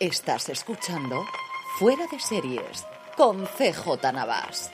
Estás escuchando Fuera de Series con CJ Navas.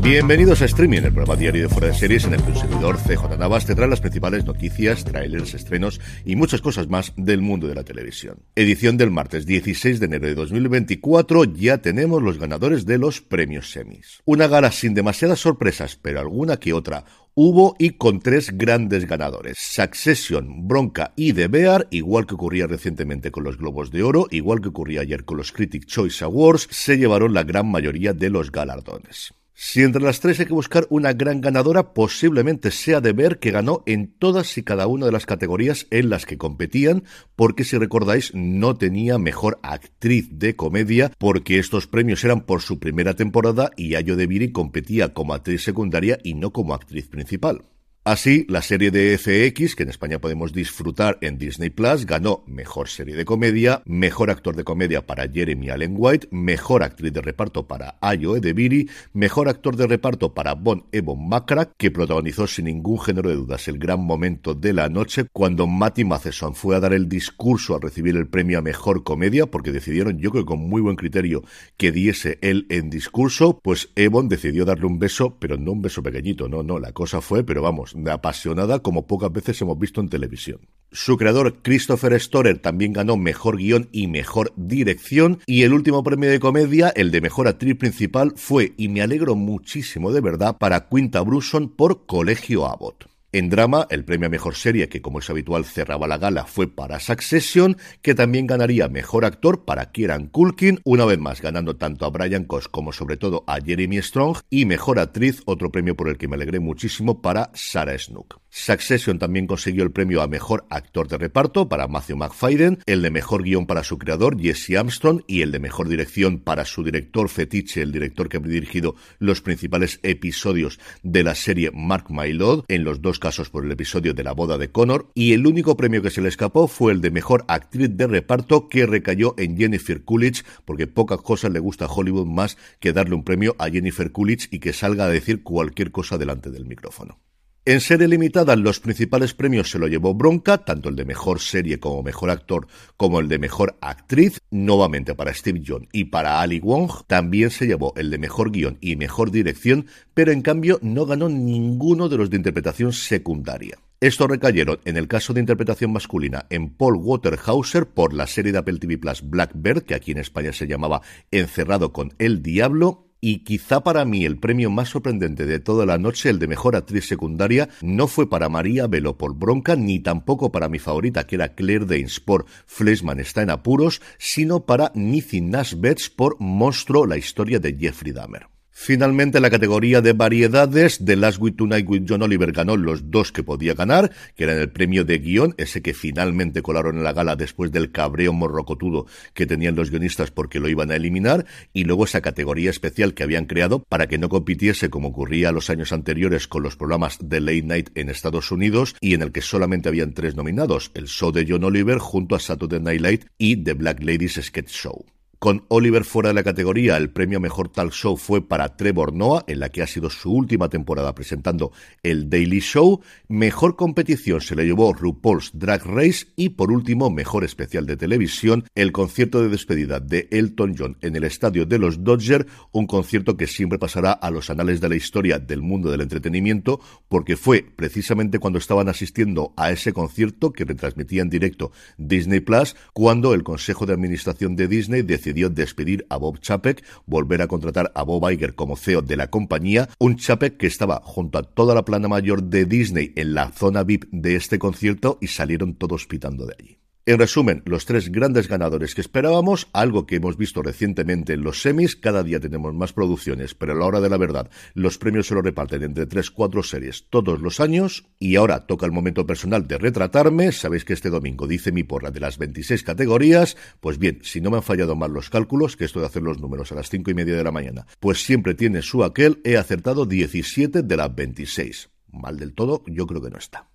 Bienvenidos a Streaming, el programa diario de Fuera de Series en el que un servidor CJ Navas te trae las principales noticias, trailers, estrenos y muchas cosas más del mundo de la televisión. Edición del martes 16 de enero de 2024, ya tenemos los ganadores de los premios semis. Una gala sin demasiadas sorpresas, pero alguna que otra hubo y con tres grandes ganadores. Succession, Bronca y The Bear, igual que ocurría recientemente con los Globos de Oro, igual que ocurría ayer con los Critic Choice Awards, se llevaron la gran mayoría de los galardones. Si entre las tres hay que buscar una gran ganadora, posiblemente sea de ver que ganó en todas y cada una de las categorías en las que competían, porque si recordáis no tenía mejor actriz de comedia, porque estos premios eran por su primera temporada y Ayo de Viri competía como actriz secundaria y no como actriz principal. Así, la serie de FX, que en España podemos disfrutar en Disney Plus, ganó Mejor Serie de Comedia, Mejor Actor de Comedia para Jeremy Allen White, Mejor Actriz de Reparto para Ayo Edebiri, Mejor Actor de Reparto para Bon Ebon Macra, que protagonizó sin ningún género de dudas el gran momento de la noche cuando Matty Matheson fue a dar el discurso al recibir el premio a Mejor Comedia, porque decidieron, yo creo con muy buen criterio, que diese él en discurso, pues Ebon decidió darle un beso, pero no un beso pequeñito, no, no, la cosa fue, pero vamos, apasionada como pocas veces hemos visto en televisión. Su creador, Christopher Storer, también ganó Mejor Guión y Mejor Dirección, y el último premio de comedia, el de Mejor Actriz Principal, fue, y me alegro muchísimo de verdad, para Quinta Brunson por Colegio Abbott. En drama, el premio a mejor serie, que como es habitual cerraba la gala, fue para Succession, que también ganaría mejor actor para Kieran Culkin, una vez más ganando tanto a Brian Cox como sobre todo a Jeremy Strong, y mejor actriz, otro premio por el que me alegré muchísimo, para Sarah Snook. Succession también consiguió el premio a mejor actor de reparto para Matthew McFadden, el de mejor guion para su creador Jesse Armstrong y el de mejor dirección para su director fetiche, el director que ha dirigido los principales episodios de la serie Mark My Lord, en los dos casos por el episodio de la boda de Connor, y el único premio que se le escapó fue el de mejor actriz de reparto que recayó en Jennifer Coolidge, porque pocas cosas le gusta a Hollywood más que darle un premio a Jennifer Coolidge y que salga a decir cualquier cosa delante del micrófono. En serie limitada, los principales premios se lo llevó Bronca, tanto el de mejor serie como mejor actor, como el de mejor actriz, nuevamente para Steve John y para Ali Wong. También se llevó el de mejor guion y mejor dirección, pero en cambio no ganó ninguno de los de interpretación secundaria. Estos recayeron, en el caso de interpretación masculina, en Paul Waterhauser por la serie de Apple TV Plus Blackbird, que aquí en España se llamaba Encerrado con el Diablo, y quizá para mí el premio más sorprendente de toda la noche, el de mejor actriz secundaria, no fue para María Velo por Bronca, ni tampoco para mi favorita, que era Claire Danes por Fleshman está en apuros, sino para Nithi Nash Betts por Monstruo, la historia de Jeffrey Dahmer. Finalmente, la categoría de variedades, The Last Week Tonight with John Oliver ganó los dos que podía ganar, que eran el premio de guion, ese que finalmente colaron en la gala después del cabreo morrocotudo que tenían los guionistas porque lo iban a eliminar, y luego esa categoría especial que habían creado para que no compitiese como ocurría los años anteriores con los programas de Late Night en Estados Unidos y en el que solamente habían tres nominados, el show de John Oliver junto a Saturday Night Live y The Black Ladies Sketch Show. Con Oliver fuera de la categoría, el premio Mejor Talk Show fue para Trevor Noah, en la que ha sido su última temporada presentando el Daily Show. Mejor competición se le llevó RuPaul's Drag Race y por último, mejor especial de televisión, el concierto de despedida de Elton John en el estadio de los Dodgers, un concierto que siempre pasará a los anales de la historia del mundo del entretenimiento, porque fue precisamente cuando estaban asistiendo a ese concierto que retransmitía en directo Disney Plus, cuando el Consejo de Administración de Disney decidió decidió despedir a Bob Chapek, volver a contratar a Bob Iger como CEO de la compañía, un Chapek que estaba junto a toda la plana mayor de Disney en la zona VIP de este concierto y salieron todos pitando de allí. En resumen, los tres grandes ganadores que esperábamos, algo que hemos visto recientemente en los semis, cada día tenemos más producciones, pero a la hora de la verdad, los premios se los reparten entre tres, cuatro series todos los años, y ahora toca el momento personal de retratarme, sabéis que este domingo dice mi porra de las 26 categorías, pues bien, si no me han fallado mal los cálculos, que esto de hacer los números a las cinco y media de la mañana, pues siempre tiene su aquel, he acertado 17 de las 26. Mal del todo, yo creo que no está.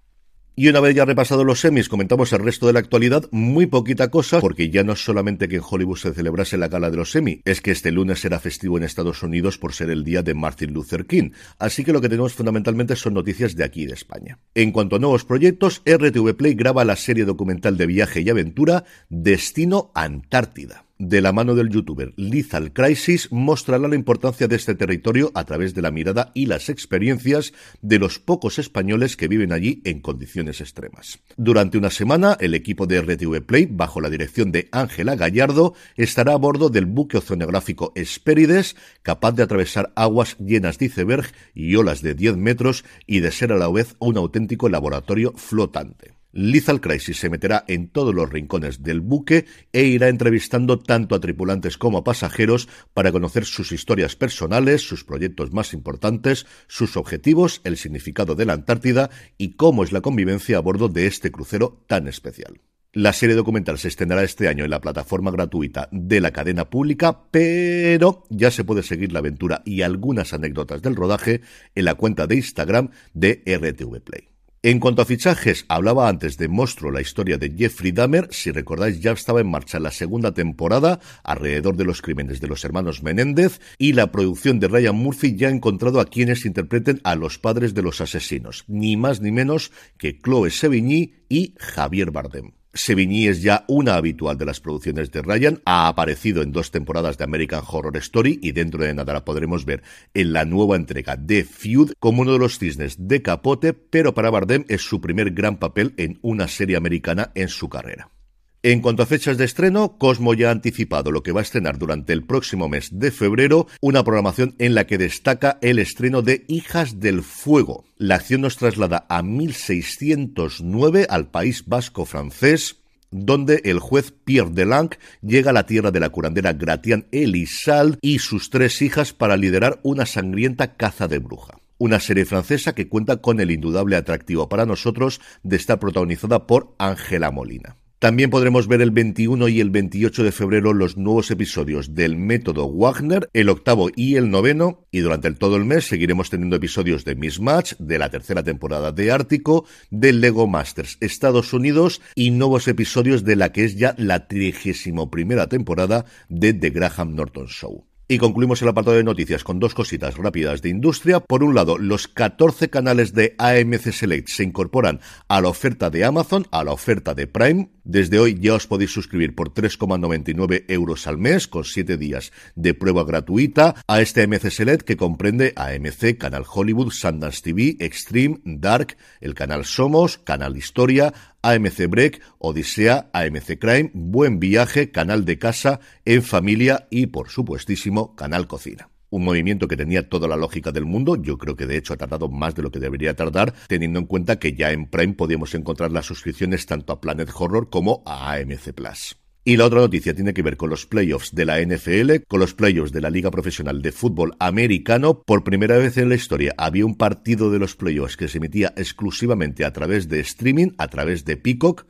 Y una vez ya repasado los semis, comentamos el resto de la actualidad, muy poquita cosa, porque ya no es solamente que en Hollywood se celebrase la gala de los semis, es que este lunes será festivo en Estados Unidos por ser el día de Martin Luther King, así que lo que tenemos fundamentalmente son noticias de aquí de España. En cuanto a nuevos proyectos, RTV Play graba la serie documental de viaje y aventura Destino Antártida de la mano del youtuber Lethal Crisis, mostrará la importancia de este territorio a través de la mirada y las experiencias de los pocos españoles que viven allí en condiciones extremas. Durante una semana, el equipo de RTV Play, bajo la dirección de Ángela Gallardo, estará a bordo del buque oceanográfico Espérides, capaz de atravesar aguas llenas de iceberg y olas de 10 metros y de ser a la vez un auténtico laboratorio flotante. Lethal Crisis se meterá en todos los rincones del buque e irá entrevistando tanto a tripulantes como a pasajeros para conocer sus historias personales, sus proyectos más importantes, sus objetivos, el significado de la Antártida y cómo es la convivencia a bordo de este crucero tan especial. La serie documental se extenderá este año en la plataforma gratuita de la cadena pública, pero ya se puede seguir la aventura y algunas anécdotas del rodaje en la cuenta de Instagram de RTV Play. En cuanto a fichajes, hablaba antes de Monstruo, la historia de Jeffrey Dahmer. Si recordáis, ya estaba en marcha la segunda temporada alrededor de los crímenes de los hermanos Menéndez y la producción de Ryan Murphy ya ha encontrado a quienes interpreten a los padres de los asesinos, ni más ni menos que Chloe Sevigny y Javier Bardem. Sevigny es ya una habitual de las producciones de Ryan, ha aparecido en dos temporadas de American Horror Story y dentro de nada la podremos ver en la nueva entrega de Feud como uno de los cisnes de capote, pero para Bardem es su primer gran papel en una serie americana en su carrera. En cuanto a fechas de estreno, Cosmo ya ha anticipado lo que va a estrenar durante el próximo mes de febrero, una programación en la que destaca el estreno de Hijas del Fuego. La acción nos traslada a 1609 al País Vasco francés, donde el juez Pierre Delanc llega a la tierra de la curandera Gratian Elisal y sus tres hijas para liderar una sangrienta caza de bruja. Una serie francesa que cuenta con el indudable atractivo para nosotros de estar protagonizada por Ángela Molina. También podremos ver el 21 y el 28 de febrero los nuevos episodios del Método Wagner, el octavo y el noveno, y durante todo el mes seguiremos teniendo episodios de Miss Match, de la tercera temporada de Ártico, de Lego Masters Estados Unidos y nuevos episodios de la que es ya la trigésimo primera temporada de The Graham Norton Show. Y concluimos el apartado de noticias con dos cositas rápidas de industria. Por un lado, los 14 canales de AMC Select se incorporan a la oferta de Amazon, a la oferta de Prime. Desde hoy ya os podéis suscribir por 3,99 euros al mes con 7 días de prueba gratuita a este AMC Select que comprende AMC, Canal Hollywood, Sundance TV, Extreme, Dark, el canal Somos, Canal Historia, AMC Break, Odisea, AMC Crime, Buen Viaje, Canal de Casa, En Familia y, por supuestísimo, Canal Cocina. Un movimiento que tenía toda la lógica del mundo, yo creo que de hecho ha tardado más de lo que debería tardar, teniendo en cuenta que ya en Prime podíamos encontrar las suscripciones tanto a Planet Horror como a AMC Plus. Y la otra noticia tiene que ver con los playoffs de la NFL, con los playoffs de la Liga Profesional de Fútbol Americano. Por primera vez en la historia había un partido de los playoffs que se emitía exclusivamente a través de streaming, a través de Peacock.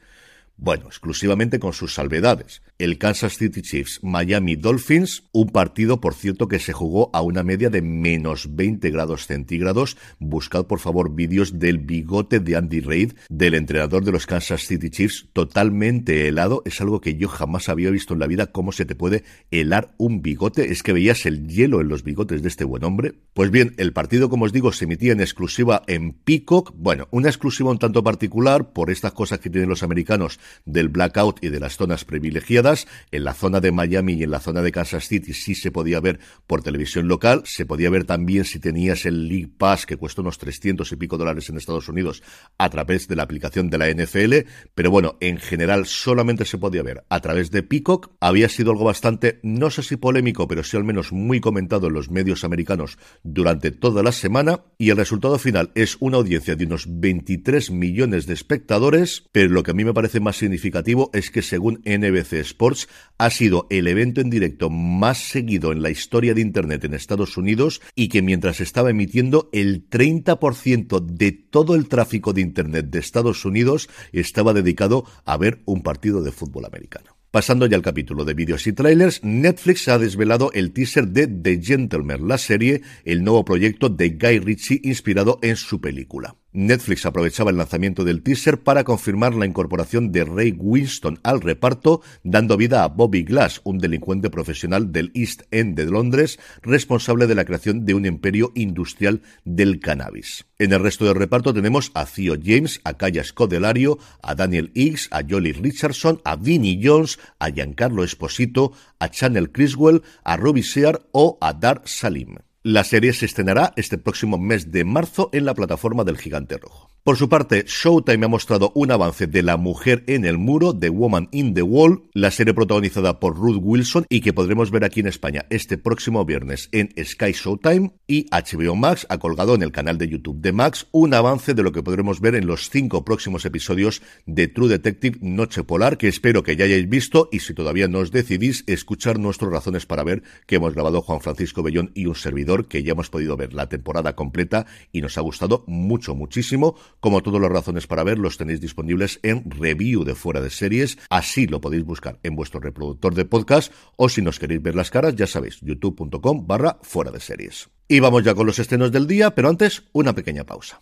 Bueno, exclusivamente con sus salvedades. El Kansas City Chiefs Miami Dolphins, un partido, por cierto, que se jugó a una media de menos 20 grados centígrados. Buscad, por favor, vídeos del bigote de Andy Reid, del entrenador de los Kansas City Chiefs, totalmente helado. Es algo que yo jamás había visto en la vida, cómo se te puede helar un bigote. Es que veías el hielo en los bigotes de este buen hombre. Pues bien, el partido, como os digo, se emitía en exclusiva en Peacock. Bueno, una exclusiva un tanto particular por estas cosas que tienen los americanos del blackout y de las zonas privilegiadas. En la zona de Miami y en la zona de Kansas City sí se podía ver por televisión local. Se podía ver también si tenías el League Pass, que cuesta unos 300 y pico dólares en Estados Unidos, a través de la aplicación de la NFL. Pero bueno, en general solamente se podía ver a través de Peacock. Había sido algo bastante, no sé si polémico, pero sí al menos muy comentado en los medios americanos durante toda la semana. Y el resultado final es una audiencia de unos 23 millones de espectadores. Pero lo que a mí me parece más significativo es que según NBC Sports ha sido el evento en directo más seguido en la historia de Internet en Estados Unidos y que mientras estaba emitiendo el 30% de todo el tráfico de Internet de Estados Unidos estaba dedicado a ver un partido de fútbol americano. Pasando ya al capítulo de vídeos y trailers, Netflix ha desvelado el teaser de The Gentleman, la serie, el nuevo proyecto de Guy Ritchie inspirado en su película. Netflix aprovechaba el lanzamiento del teaser para confirmar la incorporación de Ray Winston al reparto, dando vida a Bobby Glass, un delincuente profesional del East End de Londres, responsable de la creación de un imperio industrial del cannabis. En el resto del reparto tenemos a Theo James, a Kaya Scodelario, a Daniel Higgs, a Jolie Richardson, a Vinnie Jones, a Giancarlo Esposito, a Channel Criswell, a Robbie Sear o a Dar Salim. La serie se estrenará este próximo mes de marzo en la plataforma del Gigante Rojo. Por su parte, Showtime ha mostrado un avance de La Mujer en el Muro, The Woman in the Wall, la serie protagonizada por Ruth Wilson y que podremos ver aquí en España este próximo viernes en Sky Showtime y HBO Max ha colgado en el canal de YouTube de Max un avance de lo que podremos ver en los cinco próximos episodios de True Detective Noche Polar que espero que ya hayáis visto y si todavía no os decidís escuchar nuestras razones para ver que hemos grabado Juan Francisco Bellón y un servidor que ya hemos podido ver la temporada completa y nos ha gustado mucho, muchísimo como todas las razones para ver, los tenéis disponibles en review de fuera de series. Así lo podéis buscar en vuestro reproductor de podcast o si nos queréis ver las caras, ya sabéis, youtube.com barra fuera de series. Y vamos ya con los estrenos del día, pero antes una pequeña pausa.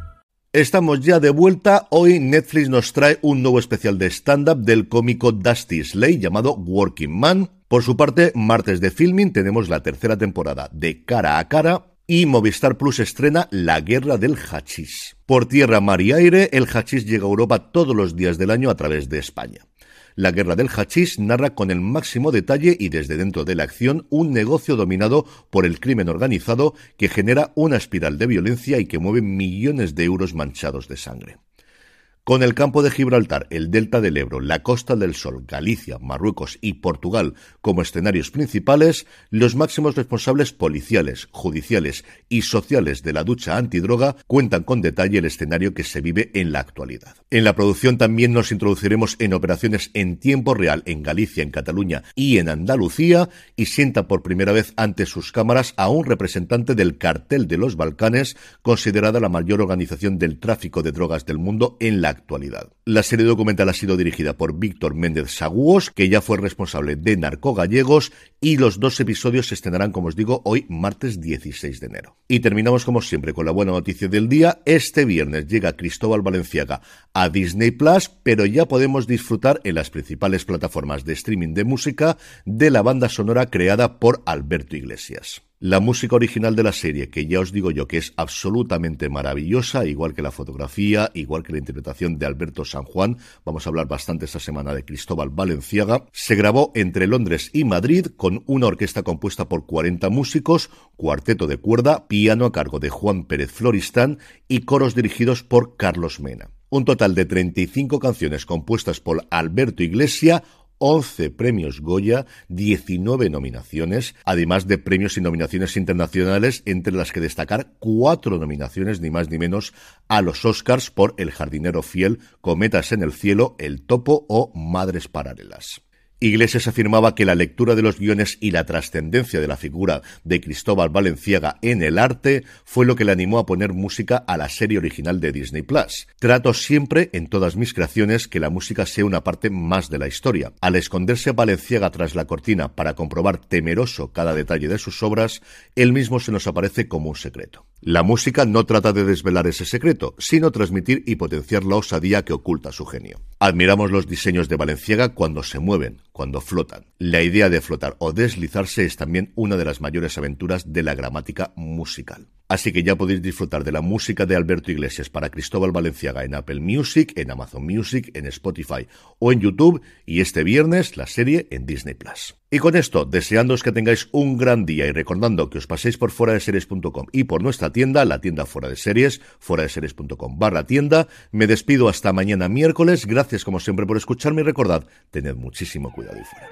Estamos ya de vuelta. Hoy Netflix nos trae un nuevo especial de stand-up del cómico Dusty Slay llamado Working Man. Por su parte, martes de filming tenemos la tercera temporada de Cara a Cara y Movistar Plus estrena La Guerra del Hachís. Por tierra, mar y aire, el hachís llega a Europa todos los días del año a través de España. La guerra del hachís narra con el máximo detalle y desde dentro de la acción un negocio dominado por el crimen organizado que genera una espiral de violencia y que mueve millones de euros manchados de sangre. Con el campo de Gibraltar, el delta del Ebro, la Costa del Sol, Galicia, Marruecos y Portugal como escenarios principales, los máximos responsables policiales, judiciales y sociales de la ducha antidroga cuentan con detalle el escenario que se vive en la actualidad. En la producción también nos introduciremos en operaciones en tiempo real en Galicia, en Cataluña y en Andalucía y sienta por primera vez ante sus cámaras a un representante del cartel de los Balcanes, considerada la mayor organización del tráfico de drogas del mundo en la actualidad. La serie documental ha sido dirigida por Víctor Méndez Sagúos, que ya fue responsable de Narco Gallegos, y los dos episodios se estrenarán, como os digo, hoy martes 16 de enero. Y terminamos, como siempre, con la buena noticia del día. Este viernes llega Cristóbal Valenciaga a Disney Plus, pero ya podemos disfrutar en las principales plataformas de streaming de música de la banda sonora creada por Alberto Iglesias. La música original de la serie, que ya os digo yo que es absolutamente maravillosa, igual que la fotografía, igual que la interpretación de Alberto San Juan, vamos a hablar bastante esta semana de Cristóbal Valenciaga, se grabó entre Londres y Madrid con una orquesta compuesta por 40 músicos, cuarteto de cuerda, piano a cargo de Juan Pérez Floristán y coros dirigidos por Carlos Mena. Un total de 35 canciones compuestas por Alberto Iglesia, 11 premios Goya, 19 nominaciones, además de premios y nominaciones internacionales, entre las que destacar cuatro nominaciones, ni más ni menos, a los Oscars por El jardinero fiel, Cometas en el cielo, El topo o Madres paralelas. Iglesias afirmaba que la lectura de los guiones y la trascendencia de la figura de Cristóbal Valenciaga en el arte fue lo que le animó a poner música a la serie original de Disney Plus. Trato siempre en todas mis creaciones que la música sea una parte más de la historia. Al esconderse Valenciaga tras la cortina para comprobar temeroso cada detalle de sus obras, él mismo se nos aparece como un secreto. La música no trata de desvelar ese secreto, sino transmitir y potenciar la osadía que oculta su genio. Admiramos los diseños de Valenciaga cuando se mueven, cuando flotan. La idea de flotar o deslizarse es también una de las mayores aventuras de la gramática musical. Así que ya podéis disfrutar de la música de Alberto Iglesias para Cristóbal Valenciaga en Apple Music, en Amazon Music, en Spotify o en YouTube y este viernes la serie en Disney Plus. Y con esto, deseándoos que tengáis un gran día y recordando que os paséis por fuera de series.com y por nuestra tienda, la tienda fuera de series, fuera de series.com barra tienda, me despido hasta mañana miércoles. Gracias como siempre por escucharme y recordad, tened muchísimo cuidado y fuera.